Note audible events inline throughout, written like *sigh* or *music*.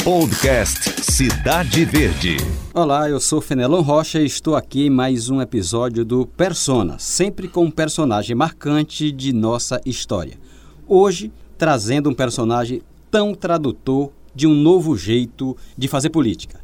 Podcast Cidade Verde. Olá, eu sou Fenelon Rocha e estou aqui em mais um episódio do Persona, sempre com um personagem marcante de nossa história. Hoje, trazendo um personagem tão tradutor de um novo jeito de fazer política.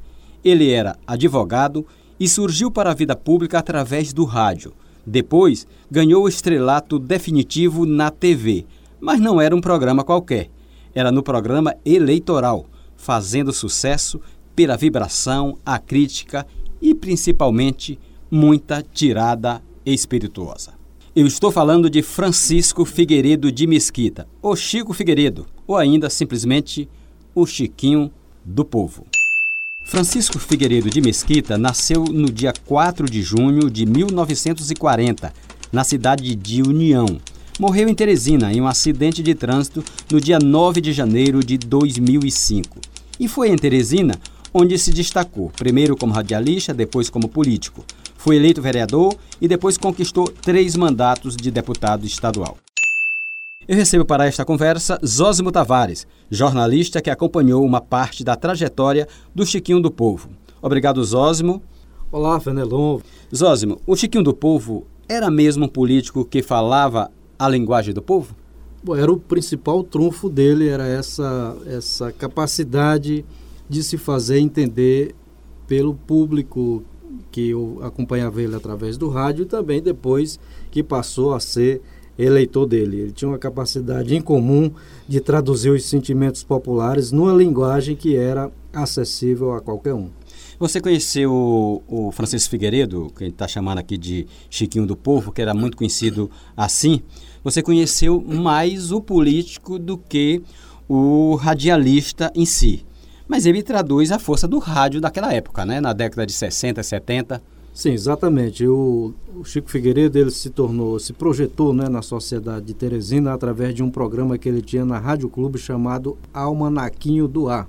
Ele era advogado e surgiu para a vida pública através do rádio. Depois, ganhou o estrelato definitivo na TV, mas não era um programa qualquer. Era no programa eleitoral, fazendo sucesso pela vibração, a crítica e principalmente muita tirada espirituosa. Eu estou falando de Francisco Figueiredo de Mesquita, o Chico Figueiredo, ou ainda simplesmente o Chiquinho do Povo. Francisco Figueiredo de Mesquita nasceu no dia 4 de junho de 1940, na cidade de União. Morreu em Teresina em um acidente de trânsito no dia 9 de janeiro de 2005. E foi em Teresina onde se destacou, primeiro como radialista, depois como político. Foi eleito vereador e depois conquistou três mandatos de deputado estadual. Eu recebo para esta conversa Zósimo Tavares, jornalista que acompanhou uma parte da trajetória do Chiquinho do Povo. Obrigado, Zósimo. Olá, Fenelon. Zósimo, o Chiquinho do Povo era mesmo um político que falava a linguagem do povo? Bom, era o principal trunfo dele, era essa, essa capacidade de se fazer entender pelo público que acompanhava ele através do rádio e também depois que passou a ser eleitor dele. Ele tinha uma capacidade incomum de traduzir os sentimentos populares numa linguagem que era acessível a qualquer um. Você conheceu o, o Francisco Figueiredo, que a gente está chamando aqui de Chiquinho do Povo, que era muito conhecido assim. Você conheceu mais o político do que o radialista em si. Mas ele traduz a força do rádio daquela época, né? na década de 60, 70. Sim, exatamente. O, o, Chico Figueiredo ele se tornou, se projetou né, na sociedade de Teresina através de um programa que ele tinha na Rádio Clube chamado Almanaquinho do Ar.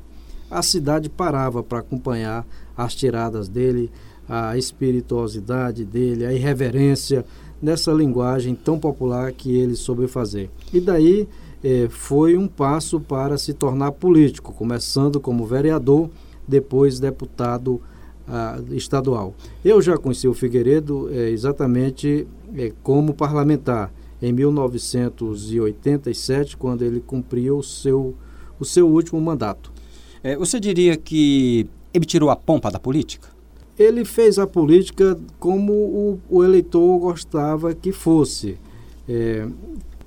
A cidade parava para acompanhar as tiradas dele, a espirituosidade dele, a irreverência nessa linguagem tão popular que ele soube fazer. E daí eh, foi um passo para se tornar político, começando como vereador, depois deputado estadual. Eu já conheci o Figueiredo é, exatamente é, como parlamentar em 1987, quando ele cumpriu o seu, o seu último mandato. É, você diria que ele tirou a pompa da política? Ele fez a política como o, o eleitor gostava que fosse. É,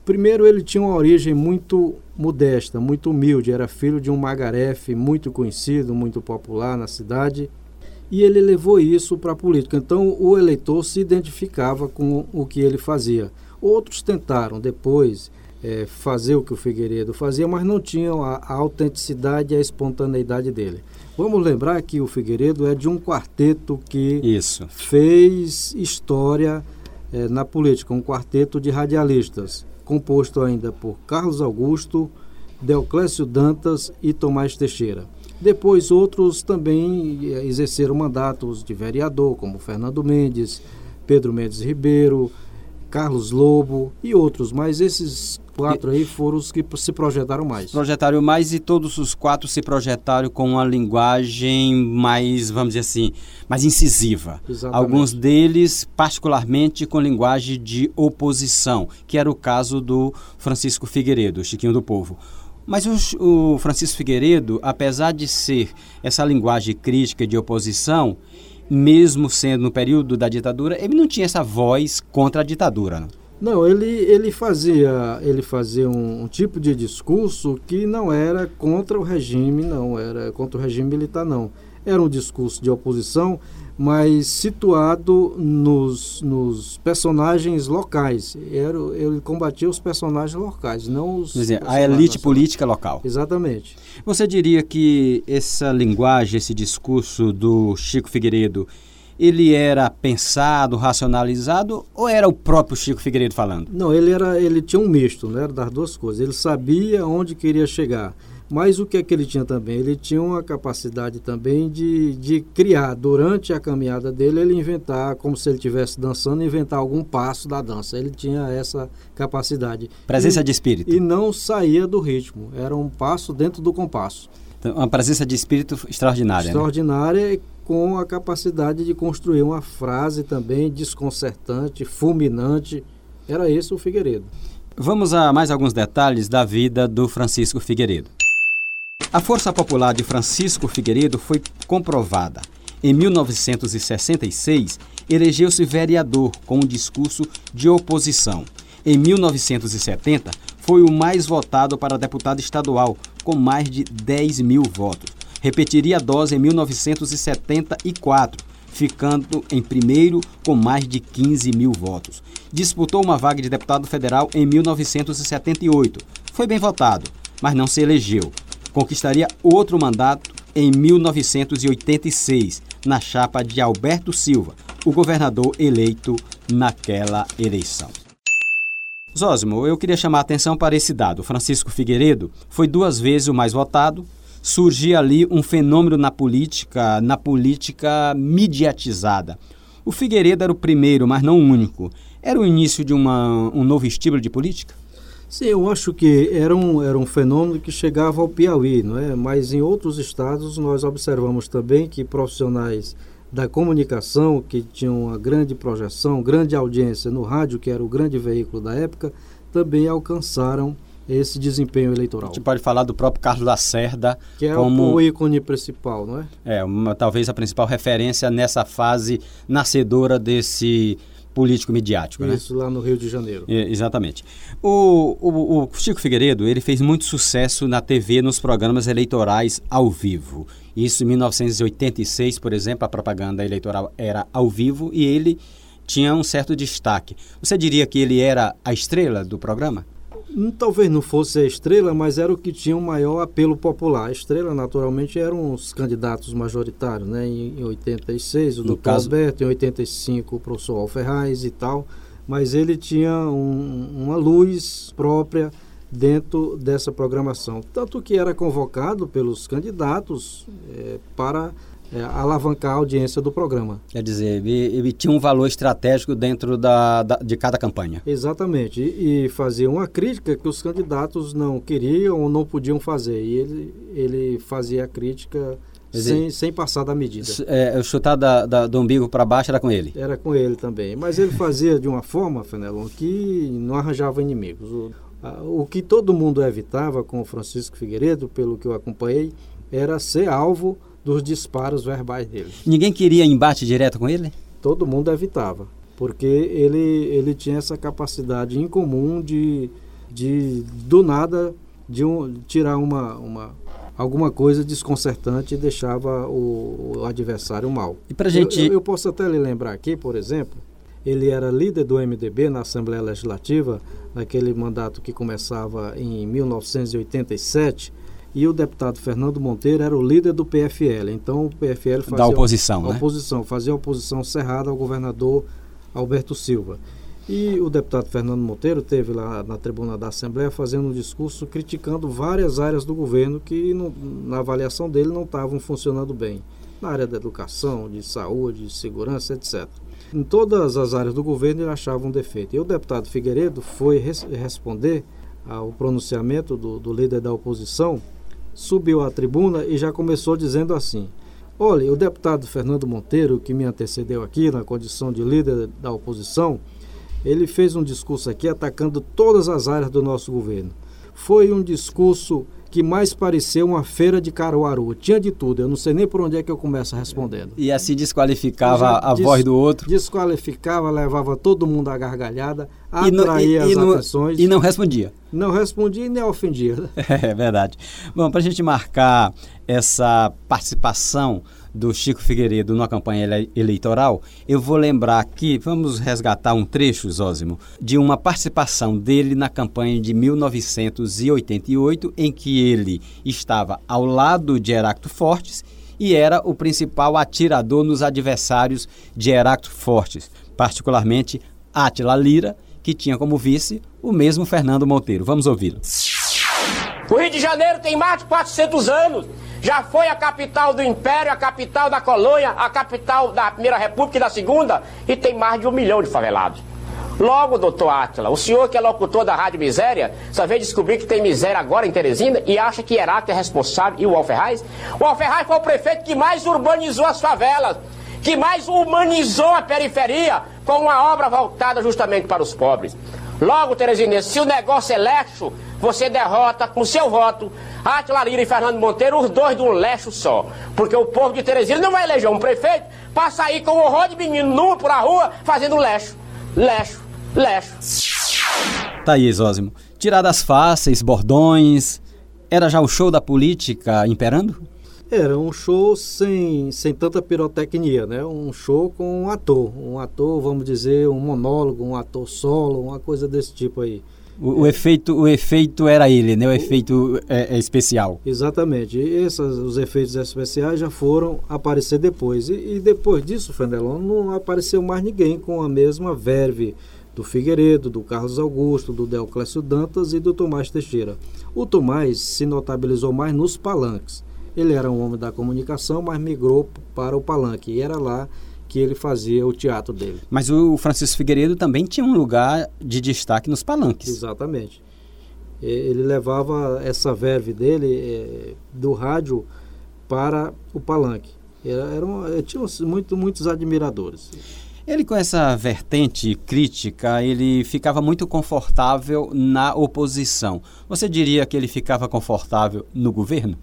primeiro, ele tinha uma origem muito modesta, muito humilde. Era filho de um magarefe muito conhecido, muito popular na cidade e ele levou isso para a política. Então o eleitor se identificava com o que ele fazia. Outros tentaram depois é, fazer o que o Figueiredo fazia, mas não tinham a, a autenticidade e a espontaneidade dele. Vamos lembrar que o Figueiredo é de um quarteto que Isso. fez história é, na política, um quarteto de radialistas, composto ainda por Carlos Augusto, Deoclésio Dantas e Tomás Teixeira. Depois, outros também eh, exerceram mandatos de vereador, como Fernando Mendes, Pedro Mendes Ribeiro, Carlos Lobo e outros, mas esses quatro aí foram os que se projetaram mais. Projetaram mais e todos os quatro se projetaram com uma linguagem mais, vamos dizer assim, mais incisiva. Exatamente. Alguns deles, particularmente, com linguagem de oposição, que era o caso do Francisco Figueiredo, Chiquinho do Povo. Mas o, o Francisco Figueiredo, apesar de ser essa linguagem crítica de oposição, mesmo sendo no período da ditadura, ele não tinha essa voz contra a ditadura. Não, não ele, ele fazia, ele fazia um, um, tipo de discurso que não era contra o regime, não, era contra o regime militar, não. Era um discurso de oposição, mas situado nos, nos personagens locais. Era, ele combatia os personagens locais, não os. Dizer, a elite política local. Exatamente. Você diria que essa linguagem, esse discurso do Chico Figueiredo, ele era pensado, racionalizado ou era o próprio Chico Figueiredo falando? Não, ele era, ele tinha um misto, né, das duas coisas. Ele sabia onde queria chegar mas o que é que ele tinha também? Ele tinha uma capacidade também de, de criar, durante a caminhada dele, ele inventar, como se ele estivesse dançando, inventar algum passo da dança. Ele tinha essa capacidade. Presença e, de espírito. E não saía do ritmo, era um passo dentro do compasso. Então, uma presença de espírito extraordinária. Né? Extraordinária né? com a capacidade de construir uma frase também desconcertante, fulminante. Era esse o Figueiredo. Vamos a mais alguns detalhes da vida do Francisco Figueiredo. A força popular de Francisco Figueiredo foi comprovada. Em 1966, elegeu-se vereador com um discurso de oposição. Em 1970, foi o mais votado para deputado estadual, com mais de 10 mil votos. Repetiria a dose em 1974, ficando em primeiro com mais de 15 mil votos. Disputou uma vaga de deputado federal em 1978. Foi bem votado, mas não se elegeu. Conquistaria outro mandato em 1986, na chapa de Alberto Silva, o governador eleito naquela eleição. Zósimo, eu queria chamar a atenção para esse dado. Francisco Figueiredo foi duas vezes o mais votado. Surgia ali um fenômeno na política, na política mediatizada. O Figueiredo era o primeiro, mas não o único. Era o início de uma, um novo estilo de política? Sim, eu acho que era um, era um fenômeno que chegava ao Piauí, não é? Mas em outros estados nós observamos também que profissionais da comunicação, que tinham uma grande projeção, grande audiência no rádio, que era o grande veículo da época, também alcançaram esse desempenho eleitoral. A gente pode falar do próprio Carlos Lacerda que é como o ícone principal, não é? É, uma, talvez a principal referência nessa fase nascedora desse político midiático, né? Isso, né? lá no Rio de Janeiro. É, exatamente. O, o, o, Chico Figueiredo, ele fez muito sucesso na TV nos programas eleitorais ao vivo. Isso em 1986, por exemplo, a propaganda eleitoral era ao vivo e ele tinha um certo destaque. Você diria que ele era a estrela do programa? Hum, talvez não fosse a estrela, mas era o que tinha um maior apelo popular. A estrela, naturalmente, eram os candidatos majoritários, né? Em, em 86, o Dr. Caso... Alberto, em 85, o professor Alferraz e tal. Mas ele tinha um, uma luz própria dentro dessa programação. Tanto que era convocado pelos candidatos é, para é, alavancar a audiência do programa. Quer dizer, ele, ele tinha um valor estratégico dentro da, da de cada campanha. Exatamente. E, e, fazia uma crítica que os candidatos não queriam ou não podiam fazer. E ele, ele fazia a crítica sem, sem passar da medida. É, chutar da, da, do umbigo para baixo era com ele? Era com ele também. Mas ele fazia de uma forma, Fenelon, que não arranjava inimigos. O, a, o que todo mundo evitava com o Francisco Figueiredo, pelo que eu acompanhei, era ser alvo dos disparos verbais dele. Ninguém queria embate direto com ele? Todo mundo evitava, porque ele, ele tinha essa capacidade incomum de, de do nada, de um, tirar uma, uma, alguma coisa desconcertante e deixava o, o adversário mal. E pra gente... Eu, eu, eu posso até lhe lembrar aqui, por exemplo, ele era líder do MDB na Assembleia Legislativa, naquele mandato que começava em 1987, e o deputado Fernando Monteiro era o líder do PFL. Então o PFL fazia da oposição, a, né? oposição, fazia oposição cerrada ao governador Alberto Silva. E o deputado Fernando Monteiro teve lá na tribuna da Assembleia fazendo um discurso criticando várias áreas do governo que, na avaliação dele, não estavam funcionando bem. Na área da educação, de saúde, de segurança, etc. Em todas as áreas do governo ele achava um defeito. E o deputado Figueiredo foi res responder ao pronunciamento do, do líder da oposição subiu à tribuna e já começou dizendo assim: Olha, o deputado Fernando Monteiro, que me antecedeu aqui na condição de líder da oposição, ele fez um discurso aqui atacando todas as áreas do nosso governo. Foi um discurso que mais pareceu uma feira de Caruaru. Tinha de tudo, eu não sei nem por onde é que eu começo respondendo. E assim desqualificava a des voz do outro? Desqualificava, levava todo mundo à gargalhada, atraía e, e, e, as atenções. E não respondia? Não respondia e nem ofendia. *laughs* É verdade. Bom, para a gente marcar essa participação do Chico Figueiredo na campanha eleitoral, eu vou lembrar aqui, vamos resgatar um trecho, Zózimo, de uma participação dele na campanha de 1988, em que ele estava ao lado de Heráclito Fortes e era o principal atirador nos adversários de Heráclito Fortes, particularmente Átila Lira, que tinha como vice o mesmo Fernando Monteiro. Vamos ouvi-lo. O Rio de Janeiro tem mais de 400 anos já foi a capital do Império, a capital da colônia, a capital da Primeira República e da Segunda, e tem mais de um milhão de favelados. Logo, doutor Átila, o senhor que é locutor da Rádio Miséria, só veio descobrir que tem miséria agora em Teresina e acha que Heráclito é responsável e o Alferraz? O Alferraz foi o prefeito que mais urbanizou as favelas, que mais humanizou a periferia com uma obra voltada justamente para os pobres. Logo, Teresinense, se o negócio é lexo, você derrota com seu voto Atila Lira e Fernando Monteiro, os dois de um lexo só. Porque o povo de Teresina não vai eleger um prefeito para sair com um horror de menino nu por a rua fazendo lexo, lexo, lexo. Thaís Ósimo, tiradas fáceis, bordões, era já o show da política imperando? Era um show sem, sem tanta pirotecnia, né? Um show com um ator. Um ator, vamos dizer, um monólogo, um ator solo, uma coisa desse tipo aí. O, o efeito, o efeito era ele, né? O efeito é, é especial. Exatamente. E esses, os efeitos especiais já foram aparecer depois. E, e depois disso, Fenelon, não apareceu mais ninguém com a mesma verve do Figueiredo, do Carlos Augusto, do Deoclésio Dantas e do Tomás Teixeira. O Tomás se notabilizou mais nos palanques. Ele era um homem da comunicação, mas migrou para o palanque e era lá que ele fazia o teatro dele. Mas o Francisco Figueiredo também tinha um lugar de destaque nos palanques. Exatamente. Ele levava essa verve dele é, do rádio para o palanque. Era, era um, tinha muito, muitos admiradores. Ele, com essa vertente crítica, ele ficava muito confortável na oposição. Você diria que ele ficava confortável no governo?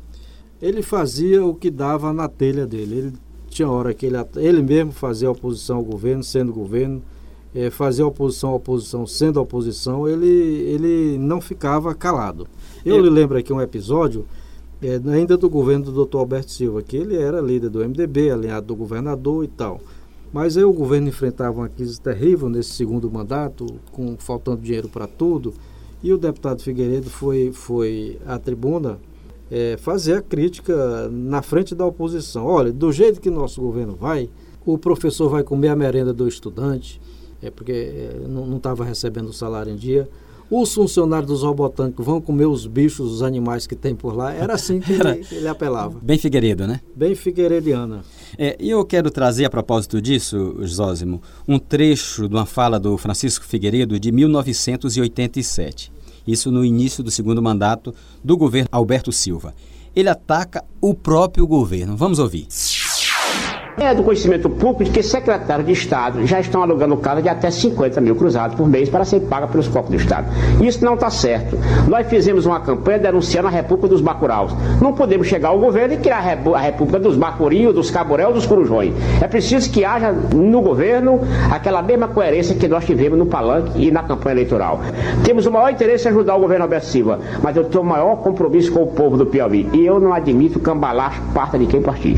Ele fazia o que dava na telha dele. Ele tinha hora que ele, ele mesmo fazia oposição ao governo, sendo governo, é, fazia oposição à oposição, sendo oposição, ele, ele não ficava calado. Eu, lhe lembro aqui um episódio, é, ainda do governo do Dr. Alberto Silva, que ele era líder do MDB, alinhado do governador e tal. Mas aí o governo enfrentava uma crise terrível nesse segundo mandato, com faltando dinheiro para tudo, e o deputado Figueiredo foi, foi à tribuna é, fazer a crítica na frente da oposição. Olha, do jeito que nosso governo vai, o professor vai comer a merenda do estudante, é porque é, não estava recebendo o salário em dia. Os funcionários dos robotânicos vão comer os bichos, os animais que tem por lá. Era assim que *laughs* ele, ele apelava. Bem Figueiredo, né? Bem Figueirediana. É, e eu quero trazer, a propósito disso, Zósimo, um trecho de uma fala do Francisco Figueiredo de 1987 isso no início do segundo mandato do governo Alberto Silva. Ele ataca o próprio governo. Vamos ouvir. É do conhecimento público que secretários de Estado já estão alugando casa de até 50 mil cruzados por mês para ser paga pelos copos do Estado. Isso não está certo. Nós fizemos uma campanha denunciando a República dos Bacuraus. Não podemos chegar ao governo e criar a República dos Bacurinhos, dos Caborel, dos Corujões. É preciso que haja no governo aquela mesma coerência que nós tivemos no palanque e na campanha eleitoral. Temos o maior interesse em ajudar o governo Alberto Silva, mas eu tenho o maior compromisso com o povo do Piauí. E eu não admito cambalacho parta de quem partir.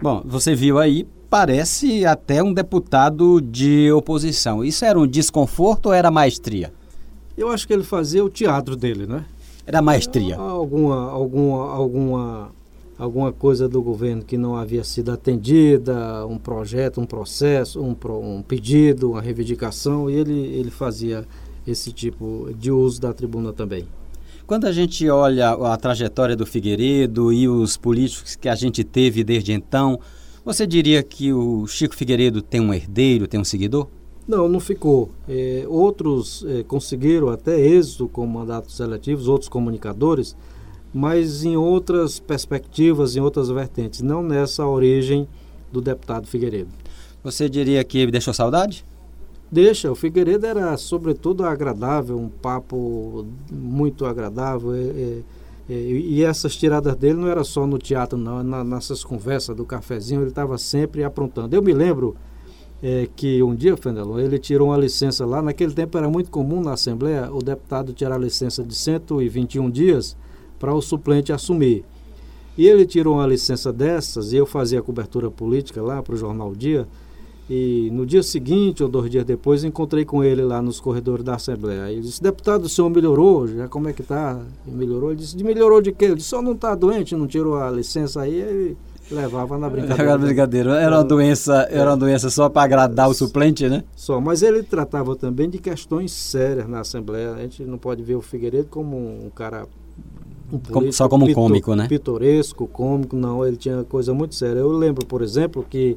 Bom, você viu aí, parece até um deputado de oposição. Isso era um desconforto ou era maestria? Eu acho que ele fazia o teatro dele, né? Era maestria. Alguma, alguma, alguma, alguma coisa do governo que não havia sido atendida, um projeto, um processo, um, um pedido, uma reivindicação, e ele, ele fazia esse tipo de uso da tribuna também. Quando a gente olha a trajetória do Figueiredo e os políticos que a gente teve desde então, você diria que o Chico Figueiredo tem um herdeiro, tem um seguidor? Não, não ficou. É, outros é, conseguiram até êxito com mandatos seletivos, outros comunicadores, mas em outras perspectivas, em outras vertentes, não nessa origem do deputado Figueiredo. Você diria que deixou saudade? Deixa, o Figueiredo era sobretudo agradável, um papo muito agradável. E, e, essas tiradas dele não era só no teatro, não, na, nessas conversas do cafezinho, ele estava sempre aprontando. Eu me lembro é, que um dia, Fenelon, ele tirou uma licença lá, naquele tempo era muito comum na Assembleia o deputado tirar licença de 121 dias para o suplente assumir. E ele tirou uma licença dessas, e eu fazia cobertura política lá para o Jornal Dia, e no dia seguinte ou dois dias depois encontrei com ele lá nos corredores da Assembleia. Ele disse, deputado, o senhor melhorou? Já como é que está? Melhorou? Ele disse, melhorou de quê? Ele disse, só não está doente, não tirou a licença aí, ele levava na brincadeira. Era brincadeira. Era uma doença, era uma doença só para agradar o suplente, né? Só, mas ele tratava também de questões sérias na Assembleia. A gente não pode ver o Figueiredo como um cara um como, só como cômico, né? Pitoresco, cômico, não, ele tinha coisa muito séria. Eu lembro, por exemplo, que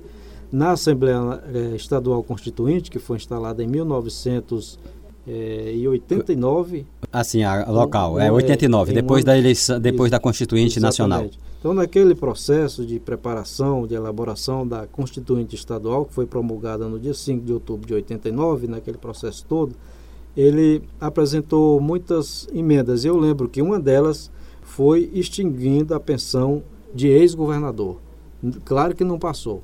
na Assembleia eh, Estadual Constituinte, que foi instalada em 1989. Assim, a local, é 89, depois da eleição, depois da Constituinte. Nacional. Então, naquele processo de preparação, de elaboração da Constituinte Estadual, que foi promulgada no dia 5 de outubro de 89, naquele processo todo, ele apresentou muitas emendas. Eu lembro que uma delas foi extinguindo a pensão de ex-governador. Claro que não passou.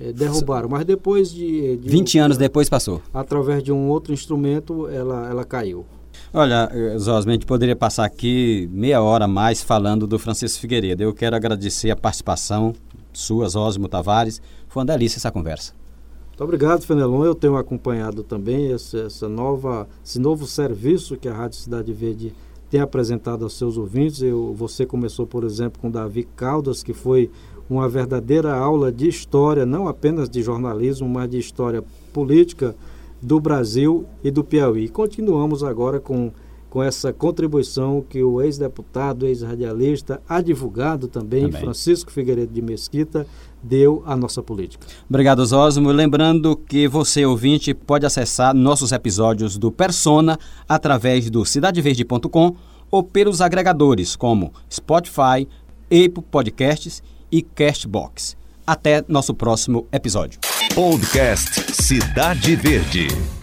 É, derrubaram, mas depois de, de 20 um, anos depois passou. Através de um outro instrumento, ela, ela caiu. Olha, Zosme, a gente poderia passar aqui meia hora mais falando do Francisco Figueiredo. Eu quero agradecer a participação sua, Osmo Tavares. Foi uma delícia essa conversa. Muito obrigado, Fenelon. Eu tenho acompanhado também esse, essa nova, esse novo serviço que a Rádio Cidade Verde tem apresentado aos seus ouvintes. Eu, você começou, por exemplo, com Davi Caldas, que foi uma verdadeira aula de história, não apenas de jornalismo, mas de história política do Brasil e do Piauí. Continuamos agora com, com essa contribuição que o ex-deputado, ex-radialista, advogado também, também, Francisco Figueiredo de Mesquita, deu à nossa política. Obrigado, Osmo. Lembrando que você, ouvinte, pode acessar nossos episódios do Persona através do cidadeverde.com ou pelos agregadores como Spotify, Apple Podcasts e Castbox. Até nosso próximo episódio. Podcast Cidade Verde.